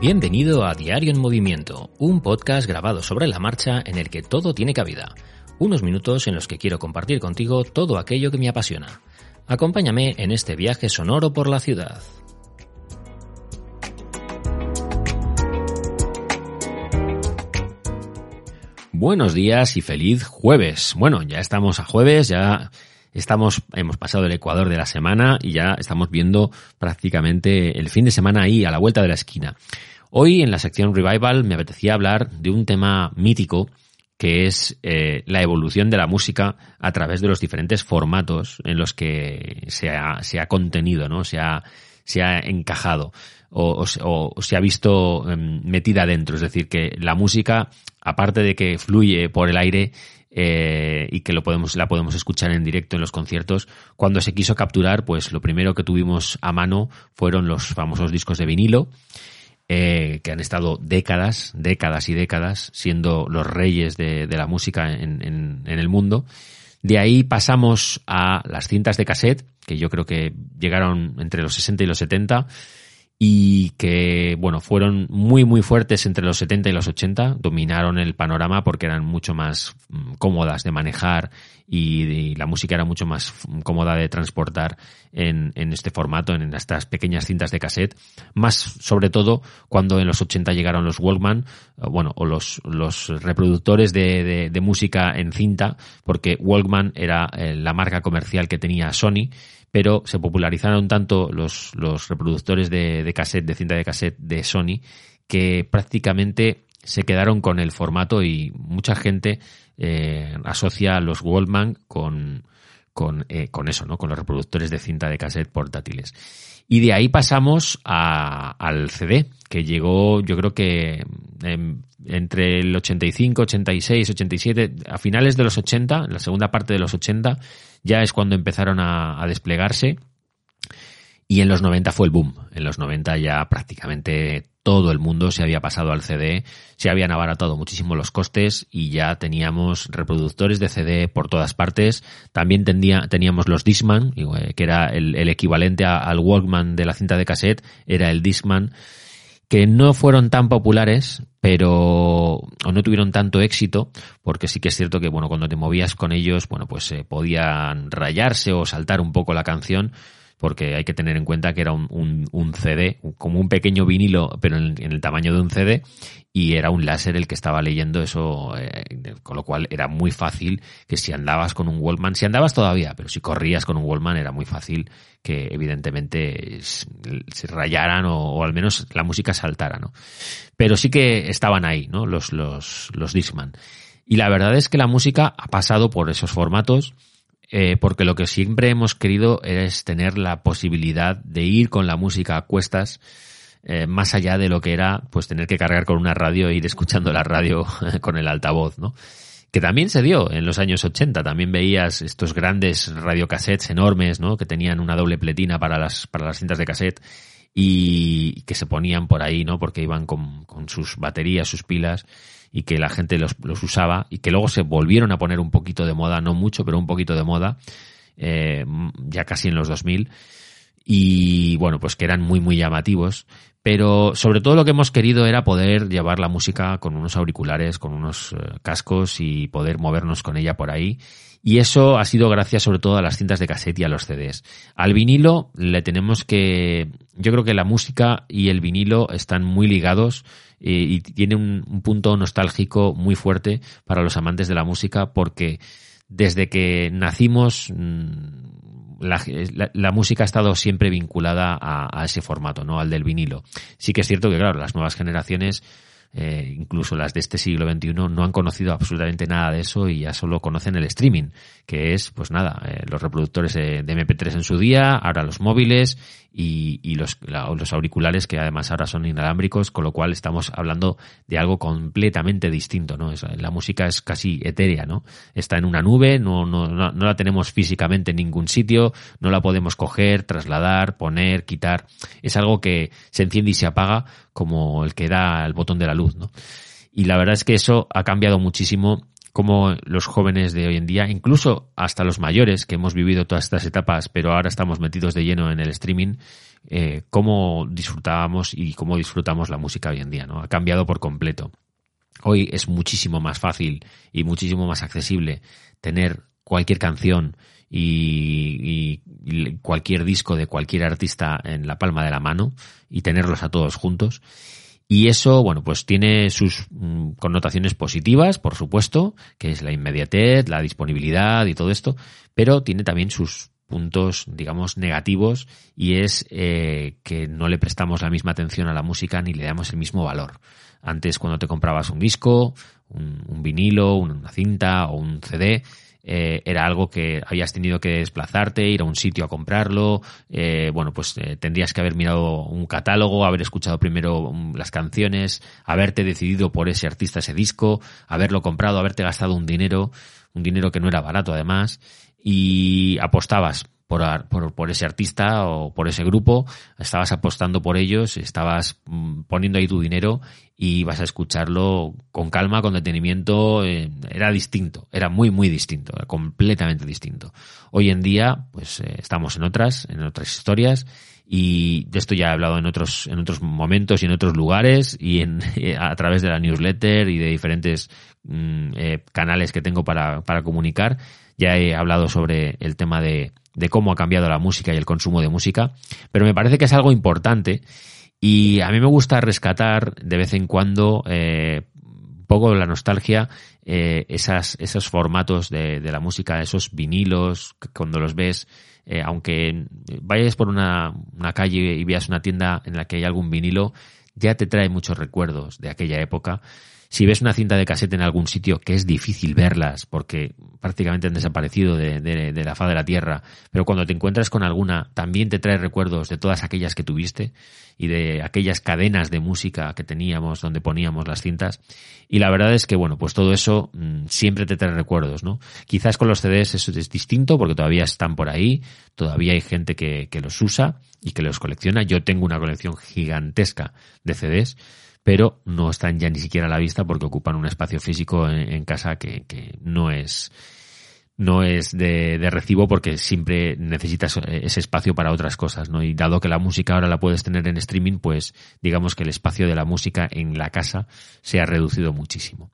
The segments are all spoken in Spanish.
Bienvenido a Diario en Movimiento, un podcast grabado sobre la marcha en el que todo tiene cabida. Unos minutos en los que quiero compartir contigo todo aquello que me apasiona. Acompáñame en este viaje sonoro por la ciudad. Buenos días y feliz jueves. Bueno, ya estamos a jueves, ya estamos, hemos pasado el ecuador de la semana y ya estamos viendo prácticamente el fin de semana ahí a la vuelta de la esquina. Hoy en la sección Revival me apetecía hablar de un tema mítico que es eh, la evolución de la música a través de los diferentes formatos en los que se ha, contenido, ¿no? Se ha, encajado o, se ha visto em, metida dentro. Es decir, que la música, aparte de que fluye por el aire, eh, y que lo podemos, la podemos escuchar en directo en los conciertos. Cuando se quiso capturar, pues lo primero que tuvimos a mano fueron los famosos discos de vinilo eh, que han estado décadas, décadas y décadas siendo los reyes de, la música en, en, el mundo. De ahí pasamos a las cintas de cassette, que yo creo que llegaron entre los 60 y los 70 y que, bueno, fueron muy, muy fuertes entre los 70 y los 80, dominaron el panorama porque eran mucho más mm, cómodas de manejar y, la música era mucho más cómoda de transportar en, en, este formato, en estas pequeñas cintas de cassette, más sobre todo cuando en los 80 llegaron los Walkman, bueno, o los, los reproductores de, de, música en cinta, porque Walkman era eh, la marca comercial que tenía Sony, pero se popularizaron tanto los, los reproductores de, de cassette, de cinta de cassette de Sony, que prácticamente se quedaron con el formato y mucha gente eh, asocia los Walkman con, con, eh, con, eso, ¿no? Con los reproductores de cinta de cassette portátiles. Y de ahí pasamos a, al CD, que llegó, yo creo que entre el 85, 86, 87, a finales de los 80, en la segunda parte de los 80, ya es cuando empezaron a, desplegarse. Y en los 90 fue el boom. En los 90 ya prácticamente todo el mundo se había pasado al CD, se habían abaratado muchísimo los costes y ya teníamos reproductores de CD por todas partes. También teníamos los Discman, que era el, equivalente al Walkman de la cinta de cassette, era el Discman que no fueron tan populares, pero o no tuvieron tanto éxito, porque sí que es cierto que bueno, cuando te movías con ellos, bueno, pues se podían rayarse o saltar un poco la canción, porque hay que tener en cuenta que era un, un, CD, como un pequeño vinilo, pero en, el tamaño de un CD, y era un láser el que estaba leyendo eso, eh, con lo cual era muy fácil que si andabas con un Wallman, si andabas todavía, pero si corrías con un Wallman era muy fácil que evidentemente se rayaran o, al menos la música saltara, ¿no? Pero sí que estaban ahí, ¿no? Los, los, los Discman. Y la verdad es que la música ha pasado por esos formatos, eh, porque lo que siempre hemos querido es tener la posibilidad de ir con la música a cuestas, eh, más allá de lo que era pues tener que cargar con una radio e ir escuchando la radio con el altavoz, ¿no? Que también se dio en los años 80, también veías estos grandes radiocassettes enormes, ¿no? Que tenían una doble pletina para las, para las cintas de cassette y que se ponían por ahí, ¿no? Porque iban con, sus baterías, sus pilas y que la gente los, los, usaba y que luego se volvieron a poner un poquito de moda, no mucho, pero un poquito de moda, eh, ya casi en los 2000 y bueno, pues que eran muy muy llamativos, pero sobre todo lo que hemos querido era poder llevar la música con unos auriculares, con unos eh, cascos y poder movernos con ella por ahí. Y eso ha sido gracias sobre todo a las cintas de cassette y a los CDs. Al vinilo le tenemos que, yo creo que la música y el vinilo están muy ligados y, tiene un, punto nostálgico muy fuerte para los amantes de la música porque desde que nacimos mm, la, música ha estado siempre vinculada a, ese formato, ¿no? Al del vinilo. Sí que es cierto que, claro, las nuevas generaciones eh, incluso las de este siglo XXI, no han conocido absolutamente nada de eso y ya solo conocen el streaming, que es, pues nada, eh, los reproductores de, MP3 en su día, ahora los móviles y, los, los auriculares que además ahora son inalámbricos, con lo cual estamos hablando de algo completamente distinto, ¿no? la música es casi etérea, ¿no? Está en una nube, no, no, no la tenemos físicamente en ningún sitio, no la podemos coger, trasladar, poner, quitar. Es algo que se enciende y se apaga como el que da el botón de la luz, ¿no? Y la verdad es que eso ha cambiado muchísimo como los jóvenes de hoy en día, incluso hasta los mayores que hemos vivido todas estas etapas, pero ahora estamos metidos de lleno en el streaming, eh, cómo disfrutábamos y cómo disfrutamos la música hoy en día, ¿no? Ha cambiado por completo. Hoy es muchísimo más fácil y muchísimo más accesible tener cualquier canción y, cualquier disco de cualquier artista en la palma de la mano y tenerlos a todos juntos. Y eso, bueno, pues tiene sus mm, connotaciones positivas, por supuesto, que es la inmediatez, la disponibilidad y todo esto, pero tiene también sus puntos, digamos, negativos y es eh, que no le prestamos la misma atención a la música ni le damos el mismo valor. Antes, cuando te comprabas un disco, un, un vinilo, una cinta o un CD, eh, era algo que habías tenido que desplazarte, ir a un sitio a comprarlo, eh, bueno, pues eh, tendrías que haber mirado un catálogo, haber escuchado primero mm, las canciones, haberte decidido por ese artista, ese disco, haberlo comprado, haberte gastado un dinero, un dinero que no era barato además, y apostabas por, por, ese artista o por ese grupo, estabas apostando por ellos, estabas mm, poniendo ahí tu dinero y vas a escucharlo con calma, con detenimiento, eh, era distinto, era muy, muy distinto, completamente distinto. Hoy en día, pues eh, estamos en otras, en otras historias y de esto ya he hablado en otros, en otros momentos y en otros lugares y en, a través de la newsletter y de diferentes mm, eh, canales que tengo para, para comunicar. Ya he hablado sobre el tema de, de cómo ha cambiado la música y el consumo de música, pero me parece que es algo importante y a mí me gusta rescatar de vez en cuando eh, un poco la nostalgia, eh, esas, esos formatos de, de, la música, esos vinilos, cuando los ves, eh, aunque vayas por una, una calle y veas una tienda en la que hay algún vinilo, ya te trae muchos recuerdos de aquella época si ves una cinta de cassette en algún sitio, que es difícil verlas porque prácticamente han desaparecido de, de, la faz de la tierra, pero cuando te encuentras con alguna, también te trae recuerdos de todas aquellas que tuviste y de aquellas cadenas de música que teníamos donde poníamos las cintas. Y la verdad es que, bueno, pues todo eso mm, siempre te trae recuerdos, ¿no? Quizás con los CDs eso es distinto porque todavía están por ahí, todavía hay gente que, que los usa y que los colecciona. Yo tengo una colección gigantesca de CDs pero no están ya ni siquiera a la vista porque ocupan un espacio físico en, casa que, que, no es no es de, de, recibo porque siempre necesitas ese espacio para otras cosas, ¿no? Y dado que la música ahora la puedes tener en streaming, pues digamos que el espacio de la música en la casa se ha reducido muchísimo.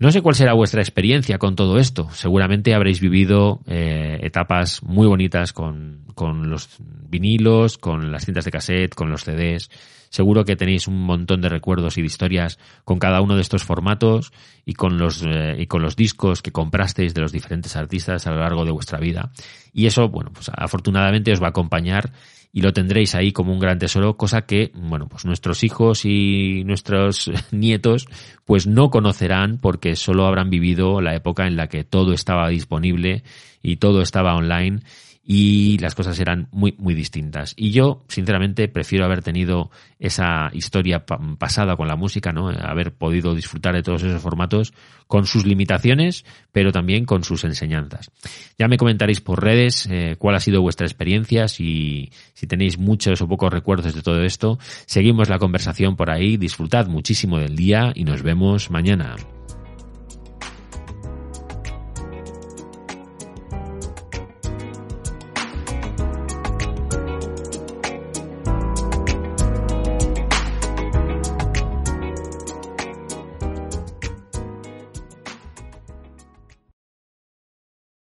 No sé cuál será vuestra experiencia con todo esto. Seguramente habréis vivido eh, etapas muy bonitas con, con los vinilos, con las cintas de cassette, con los CDs. Seguro que tenéis un montón de recuerdos y de historias con cada uno de estos formatos y con los, eh, y con los discos que comprasteis de los diferentes artistas a lo largo de vuestra vida. Y eso, bueno, pues afortunadamente os va a acompañar y lo tendréis ahí como un gran tesoro, cosa que, bueno, pues nuestros hijos y nuestros nietos pues no conocerán porque solo habrán vivido la época en la que todo estaba disponible y todo estaba online y las cosas eran muy, muy distintas. Y yo, sinceramente, prefiero haber tenido esa historia pasada con la música, ¿no? Haber podido disfrutar de todos esos formatos con sus limitaciones, pero también con sus enseñanzas. Ya me comentaréis por redes eh, cuál ha sido vuestra experiencia, si, si tenéis muchos o pocos recuerdos de todo esto. Seguimos la conversación por ahí, disfrutad muchísimo del día y nos vemos mañana.